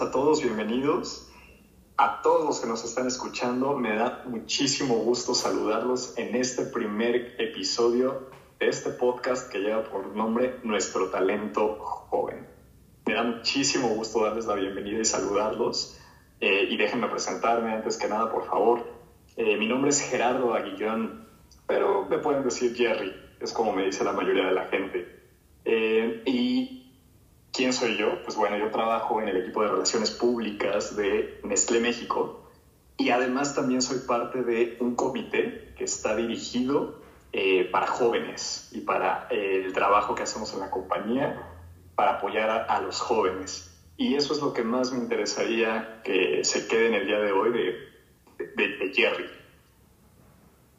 a todos, bienvenidos. A todos los que nos están escuchando, me da muchísimo gusto saludarlos en este primer episodio de este podcast que lleva por nombre Nuestro Talento Joven. Me da muchísimo gusto darles la bienvenida y saludarlos. Eh, y déjenme presentarme antes que nada, por favor. Eh, mi nombre es Gerardo Aguillón, pero me pueden decir Jerry, es como me dice la mayoría de la gente. Eh, y ¿Quién soy yo? Pues bueno, yo trabajo en el equipo de relaciones públicas de Nestlé México y además también soy parte de un comité que está dirigido eh, para jóvenes y para eh, el trabajo que hacemos en la compañía para apoyar a, los jóvenes. Y eso es lo que más me interesaría que se quede en el día de hoy de, de Jerry.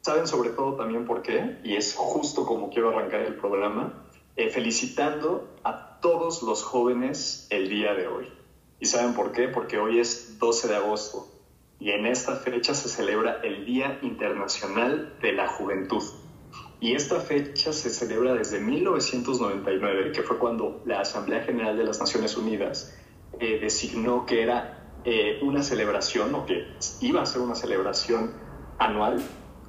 ¿Saben sobre todo también por qué? Y es justo como quiero arrancar el programa eh, felicitando a todos los jóvenes el día de hoy. ¿Y saben por qué? Porque hoy es 12 de agosto y en esta fecha se celebra el Día Internacional de la Juventud. Y esta fecha se celebra desde 1999, que fue cuando la Asamblea General de las Naciones Unidas eh, designó que era eh, una celebración o que iba a ser una celebración anual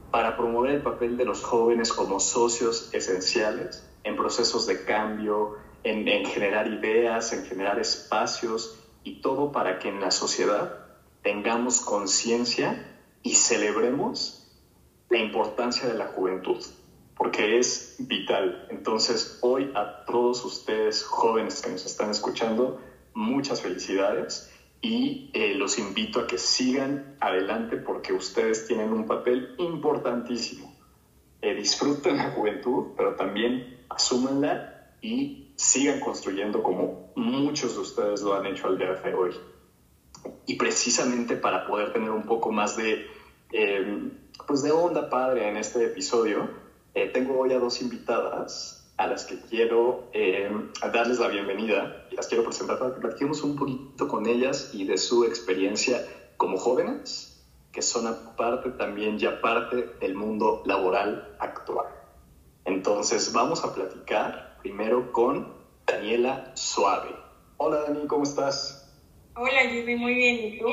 para promover el papel de los jóvenes como socios esenciales en procesos de cambio, en, generar ideas, en generar espacios y todo para que en la sociedad tengamos conciencia y celebremos la importancia de la juventud, porque es vital. Entonces, hoy a todos ustedes jóvenes que nos están escuchando, muchas felicidades y eh, los invito a que sigan adelante porque ustedes tienen un papel importantísimo. Eh, disfruten la juventud, pero también asúmanla y sigan construyendo como muchos de ustedes lo han hecho al día de hoy. Y precisamente para poder tener un poco más de, em, pues de onda padre en este episodio, eh, tengo hoy a dos invitadas a las que quiero em, darles la bienvenida y las quiero presentar para que platiquemos un poquito con ellas y de su experiencia como jóvenes, que son aparte también ya parte del mundo laboral actual. Entonces vamos a platicar primero con Daniela Suave. Hola Dani, ¿cómo estás? Hola, yo estoy muy bien. ¿Y tú?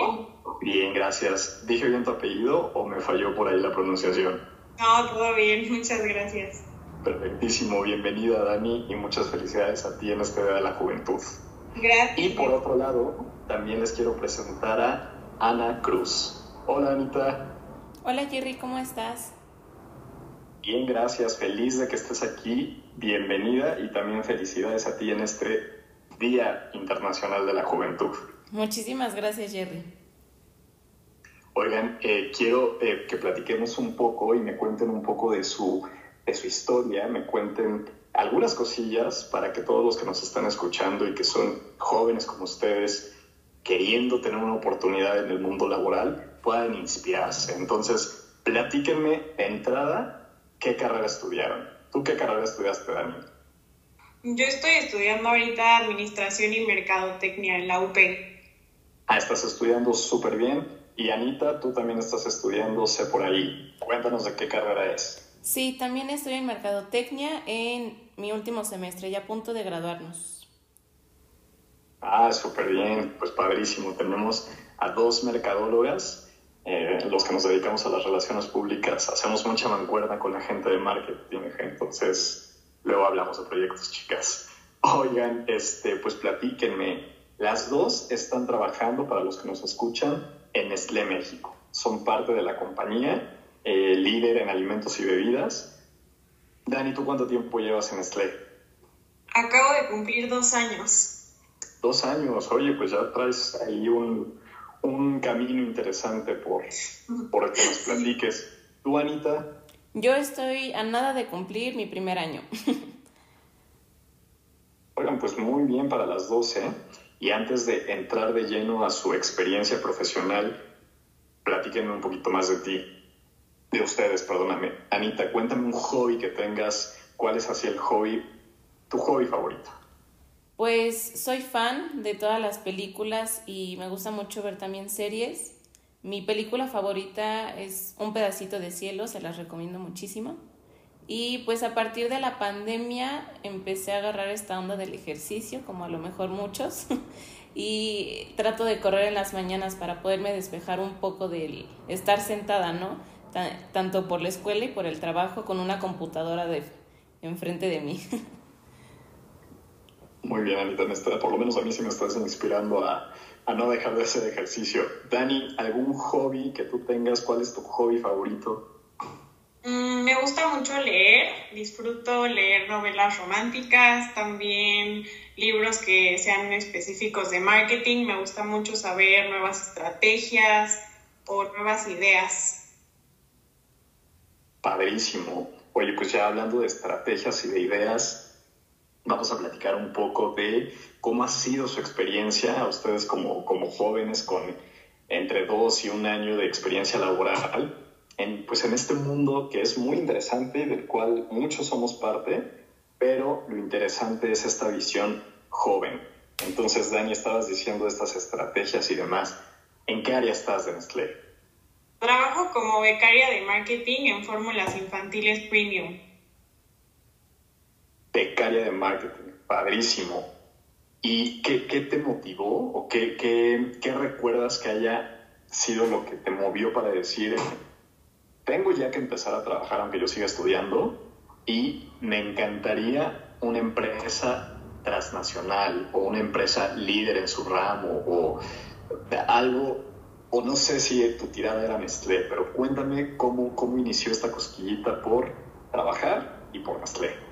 Bien, gracias. ¿Dije bien tu apellido o me falló por ahí la pronunciación? No, todo bien, muchas gracias. Perfectísimo, bienvenida Dani y muchas felicidades a ti en este Día de la Juventud. Gracias. Y por otro lado, también les quiero presentar a Ana Cruz. Hola Anita. Hola Jerry, ¿cómo estás? Bien, gracias. Feliz de que estés aquí. Bienvenida y también felicidades a ti en este Día Internacional de la Juventud. Muchísimas gracias, Jerry. Oigan, eh, quiero eh, que platiquemos un poco y me cuenten un poco de su, de su historia, me cuenten algunas cosillas para que todos los que nos están escuchando y que son jóvenes como ustedes, queriendo tener una oportunidad en el mundo laboral, puedan inspirarse. Entonces, platíquenme de entrada ¿qué carrera estudiaron? ¿Tú qué carrera estudiaste, Dani? Yo estoy estudiando ahorita Administración y Mercadotecnia en la UP. Ah, estás estudiando súper bien. Y Anita, tú también estás estudiando, sé por ahí. Cuéntanos de qué carrera es. Sí, también estoy en Mercadotecnia en mi último semestre, ya a punto de graduarnos. Ah, súper bien, pues padrísimo. Tenemos a dos mercadólogas eh, los que nos dedicamos a las relaciones públicas hacemos mucha mancuerna con la gente de marketing, entonces luego hablamos de proyectos, chicas. Oigan, este, pues platíquenme. Las dos están trabajando, para los que nos escuchan, en Nestlé México. Son parte de la compañía, eh, líder en alimentos y bebidas. Dani, ¿tú cuánto tiempo llevas en Nestlé? Acabo de cumplir dos años. Dos años, oye, pues ya traes ahí un, un camino interesante por, por que nos platiques. ¿Tú, Anita? Yo estoy a nada de cumplir mi primer año. Oigan, pues muy bien para las 12. Y antes de entrar de lleno a su experiencia profesional, platíquenme un poquito más de ti, de ustedes, perdóname. Anita, cuéntame un hobby que tengas. ¿Cuál es así el hobby, tu hobby favorito? Pues soy fan de todas las películas y me gusta mucho ver también series. Mi película favorita es Un pedacito de cielo, se las recomiendo muchísimo. Y pues a partir de la pandemia empecé a agarrar esta onda del ejercicio, como a lo mejor muchos. y trato de correr en las mañanas para poderme despejar un poco del estar sentada, ¿no? tanto por la escuela y por el trabajo con una computadora de enfrente de mí. Muy bien, Anita, por lo menos a mí sí me estás inspirando a, a no dejar de hacer ejercicio. Dani, ¿algún hobby que tú tengas? ¿Cuál es tu hobby favorito? Mm, me gusta mucho leer, disfruto leer novelas románticas, también libros que sean específicos de marketing, me gusta mucho saber nuevas estrategias o nuevas ideas. Padrísimo. Oye, pues ya hablando de estrategias y de ideas, vamos a platicar un poco de cómo ha sido su experiencia a ustedes como, como jóvenes con entre dos y un año de experiencia laboral en, pues en este mundo que es muy interesante del cual muchos somos parte, pero lo interesante es esta visión joven. Entonces, Dani, estabas diciendo estas estrategias y demás. ¿En qué área estás de? Trabajo como becaria de marketing en fórmulas infantiles premium. Becaria de marketing, padrísimo. ¿Y qué, qué te motivó o qué, qué, qué recuerdas que haya sido lo que te movió para decir, tengo ya que empezar a trabajar aunque yo siga estudiando y me encantaría una empresa transnacional o una empresa líder en su ramo o algo, o no sé si tu tirada era Nestlé, pero cuéntame cómo, cómo inició esta cosquillita por trabajar y por Nestlé.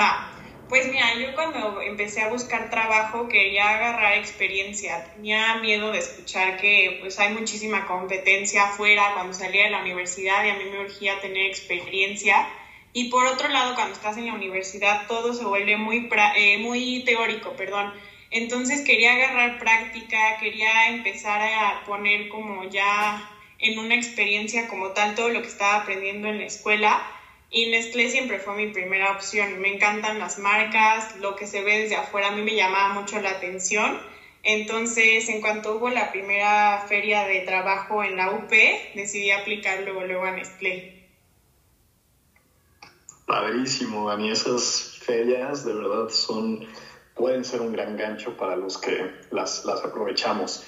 Va, pues mira, yo cuando empecé a buscar trabajo quería agarrar experiencia. Tenía miedo de escuchar que pues hay muchísima competencia afuera cuando salía de la universidad y a mí me urgía tener experiencia. Y por otro lado, cuando estás en la universidad todo se vuelve muy, eh, muy teórico, perdón. Entonces quería agarrar práctica, quería empezar a poner como ya en una experiencia como tal todo lo que estaba aprendiendo en la escuela y Nestlé siempre fue mi primera opción. Me encantan las marcas, lo que se ve desde afuera a mí me llamaba mucho la atención. Entonces, en cuanto hubo la primera feria de trabajo en la UP, decidí aplicar luego, luego a Nestlé. Padrísimo, Dani. Esas ferias de verdad son, pueden ser un gran gancho para los que las, las aprovechamos.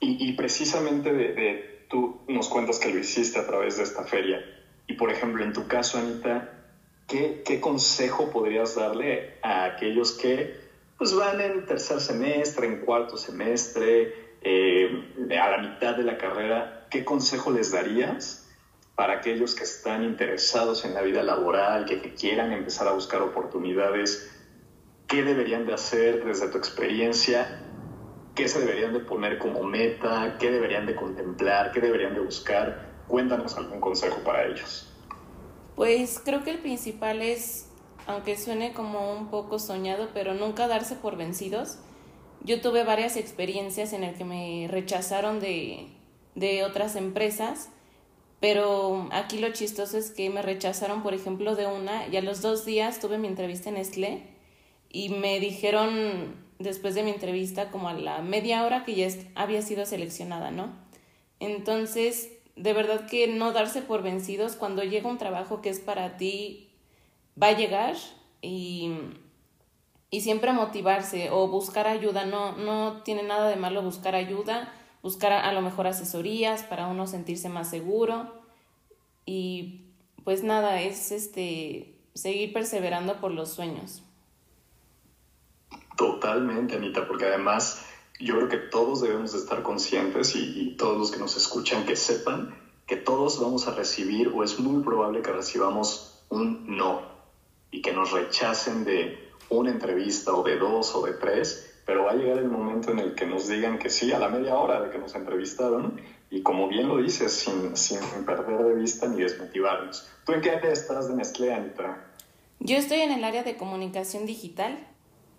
Y, y precisamente de, de, tú nos cuentas que lo hiciste a través de esta feria. Y por ejemplo, en tu caso, Anita, ¿qué, qué consejo podrías darle a aquellos que pues, van en tercer semestre, en cuarto semestre, eh, a la mitad de la carrera? ¿Qué consejo les darías para aquellos que están interesados en la vida laboral, que, que quieran empezar a buscar oportunidades? ¿Qué deberían de hacer desde tu experiencia qué se deberían de poner como meta, qué deberían de contemplar, qué deberían de buscar Cuéntanos algún consejo para ellos. Pues creo que el principal es, aunque suene como un poco soñado, pero nunca darse por vencidos. Yo tuve varias experiencias en las que me rechazaron de, de otras empresas, pero aquí lo chistoso es que me rechazaron, por ejemplo, de una y a los dos días tuve mi entrevista en Nestlé y me dijeron después de mi entrevista como a la media hora que ya había sido seleccionada, ¿no? Entonces de verdad que no darse por vencidos cuando llega un trabajo que es para ti, va a llegar y, y siempre motivarse o buscar ayuda. No, no tiene nada de malo buscar ayuda, buscar a, a lo mejor asesorías para uno sentirse más seguro y pues nada, es este seguir perseverando por los sueños. Totalmente, Anita, porque además yo creo que todos debemos de estar conscientes y, todos los que nos escuchan que sepan que todos vamos a recibir o es muy probable que recibamos un no y que nos rechacen de una entrevista o de dos o de tres, pero va a llegar el momento en el que nos digan que sí a la media hora de que nos entrevistaron y como bien lo dices, sin, sin perder de vista ni desmotivarnos. ¿Tú en qué área estás de Nestlé, Anita? Yo estoy en el área de comunicación digital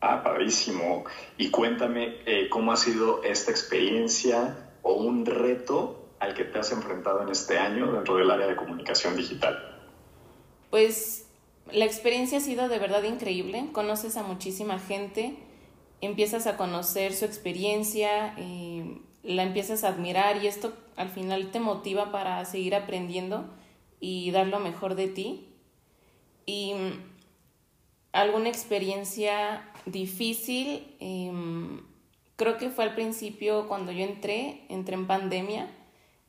Ah, padrísimo. Y cuéntame eh, cómo ha sido esta experiencia o un reto al que te has enfrentado en este año dentro del área de comunicación digital. Pues la experiencia ha sido de verdad increíble. Conoces a muchísima gente, empiezas a conocer su experiencia, eh, la empiezas a admirar y esto al final te motiva para seguir aprendiendo y dar lo mejor de ti. Y mm, alguna experiencia difícil, em, creo que fue al principio cuando yo entré, entré en pandemia,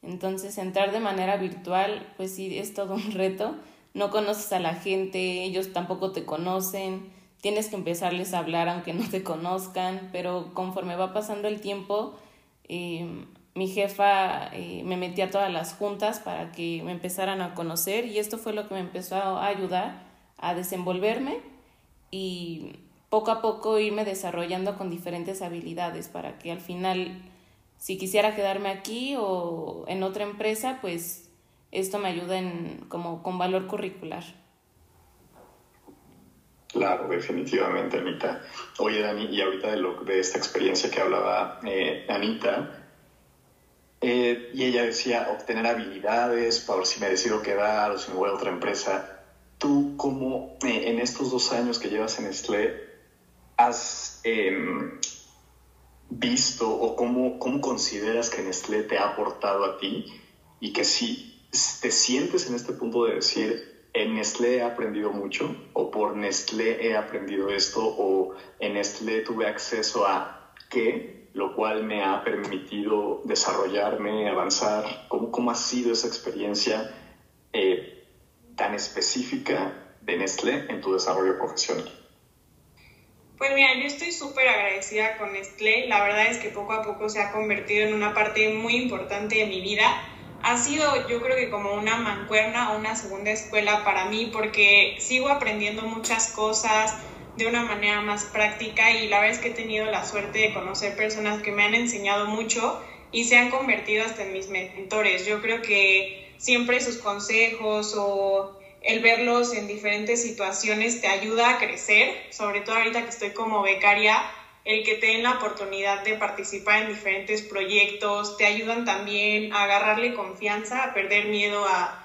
entonces entrar de manera virtual, pues sí, es todo un reto. No conoces a la gente, ellos tampoco te conocen, tienes que empezarles a hablar aunque no te conozcan, pero conforme va pasando el tiempo, eh, mi jefa eh, me metía a todas las juntas para que me empezaran a conocer y esto fue lo que me empezó a ayudar a desenvolverme y poco a poco irme desarrollando con diferentes habilidades para que al final, si quisiera quedarme aquí o en otra empresa, pues esto me ayuda en, como con valor curricular. Claro, definitivamente, Anita. Oye, Dani, y ahorita de, lo, de esta experiencia que hablaba eh, Anita, eh, y ella decía obtener habilidades para si me decido quedar o si me voy a otra empresa. Tú, ¿cómo eh, en estos dos años que llevas en Nestlé, has em, visto o cómo, cómo consideras que Nestlé te ha aportado a ti y que si te sientes en este punto de decir, en Nestlé he aprendido mucho o por Nestlé he aprendido esto o en Nestlé tuve acceso a qué, lo cual me ha permitido desarrollarme, avanzar. ¿Cómo, cómo ha sido esa experiencia eh, tan específica de Nestlé en tu desarrollo profesional? Pues mira, yo estoy súper agradecida con Nestlé. La verdad es que poco a poco se ha convertido en una parte muy importante de mi vida. Ha sido yo creo que como una mancuerna una segunda escuela para mí porque sigo aprendiendo muchas cosas de una manera más práctica y la verdad es que he tenido la suerte de conocer personas que me han enseñado mucho y se han convertido hasta en mis mentores. Yo creo que siempre sus consejos o el verlos en diferentes situaciones te ayuda a crecer, sobre todo ahorita que estoy como becaria, el que te den la oportunidad de participar en diferentes proyectos, te ayudan también a agarrarle confianza, a perder miedo a,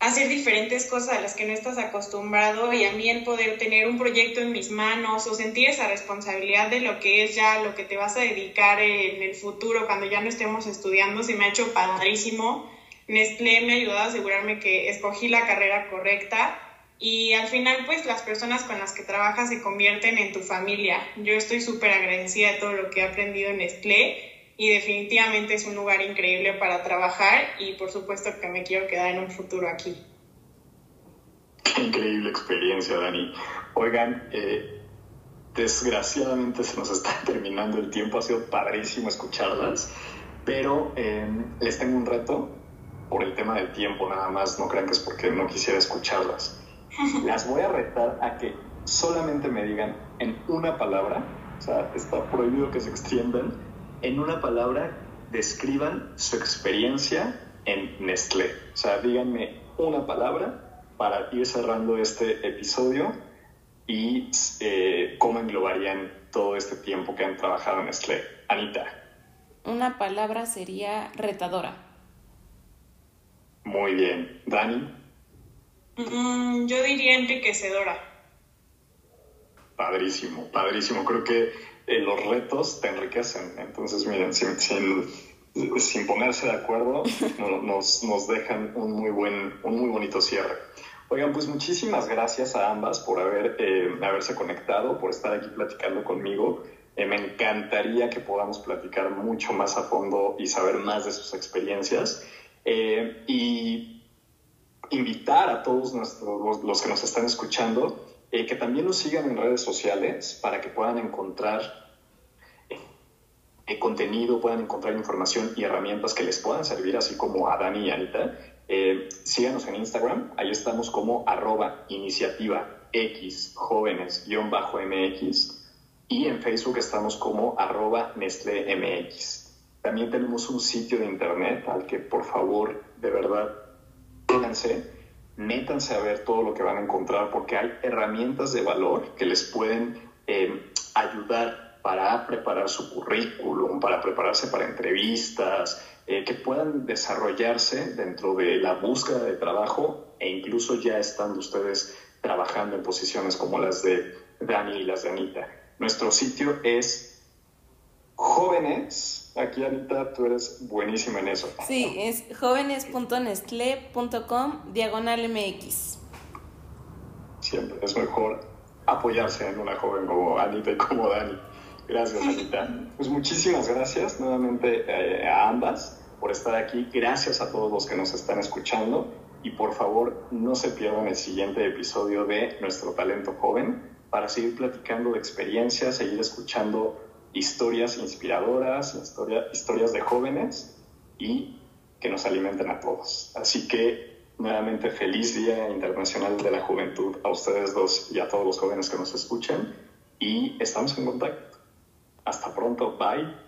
hacer diferentes cosas a las que no estás acostumbrado y a mí el poder tener un proyecto en mis manos o sentir esa responsabilidad de lo que es ya lo que te vas a dedicar en el futuro cuando ya no estemos estudiando, se me ha hecho padrísimo Nestlé me ayudó a asegurarme que escogí la carrera correcta y al final pues las personas con las que trabajas se convierten en tu familia. Yo estoy súper agradecida de todo lo que he aprendido en Nestlé y definitivamente es un lugar increíble para trabajar y por supuesto que me quiero quedar en un futuro aquí. Qué increíble experiencia, Dani. Oigan, eh, desgraciadamente se nos está terminando el tiempo, ha sido padrísimo escucharlas, pero eh, les tengo un reto por el tema del tiempo nada más, no crean que es porque no quisiera escucharlas. Las voy a retar a que solamente me digan en una palabra, o sea, está prohibido que se extiendan, en una palabra describan su experiencia en Nestlé. O sea, díganme una palabra para ir cerrando este episodio y eh, cómo englobarían todo este tiempo que han trabajado en Nestlé. Anita. Una palabra sería retadora. Muy bien. Dani. Mm, yo diría enriquecedora. Padrísimo, padrísimo. Creo que eh, los retos te enriquecen. Entonces, miren, sin, sin, ponerse de acuerdo, nos, nos, dejan un muy, buen, un muy bonito cierre. Oigan, pues muchísimas gracias a ambas por haber, eh, haberse conectado, por estar aquí platicando conmigo. Eh, me encantaría que podamos platicar mucho más a fondo y saber más de sus experiencias. Eh, y invitar a todos nuestros, los, que nos están escuchando eh, que también nos sigan en redes sociales para que puedan encontrar eh, contenido, puedan encontrar información y herramientas que les puedan servir, así como a Dani y Anita. síganos en Instagram, ahí estamos como arroba iniciativa X jóvenes-mx y en Facebook estamos como arroba Nestlé MX. También tenemos un sitio de internet al que por favor, de verdad, métanse, métanse a ver todo lo que van a encontrar porque hay herramientas de valor que les pueden eh, ayudar para preparar su currículum, para prepararse para entrevistas, eh, que puedan desarrollarse dentro de la búsqueda de trabajo e incluso ya estando ustedes trabajando en posiciones como las de Dani y las de Anita. Nuestro sitio es jóvenes, aquí Anita, tú eres buenísima en eso. Sí, es jóvenes.nestle.com diagonal MX. Siempre es mejor apoyarse en una joven como Anita y como Dani. Gracias, Anita. Pues muchísimas gracias nuevamente eh, a ambas por estar aquí. Gracias a todos los que nos están escuchando. Y por favor, no se pierdan el siguiente episodio de Nuestro Talento Joven para seguir platicando de experiencias, seguir escuchando historias inspiradoras, historia, historias de jóvenes y que nos alimenten a todos. Así que nuevamente feliz Día Internacional de la Juventud a ustedes dos y a todos los jóvenes que nos escuchen y estamos en contacto. Hasta pronto, bye.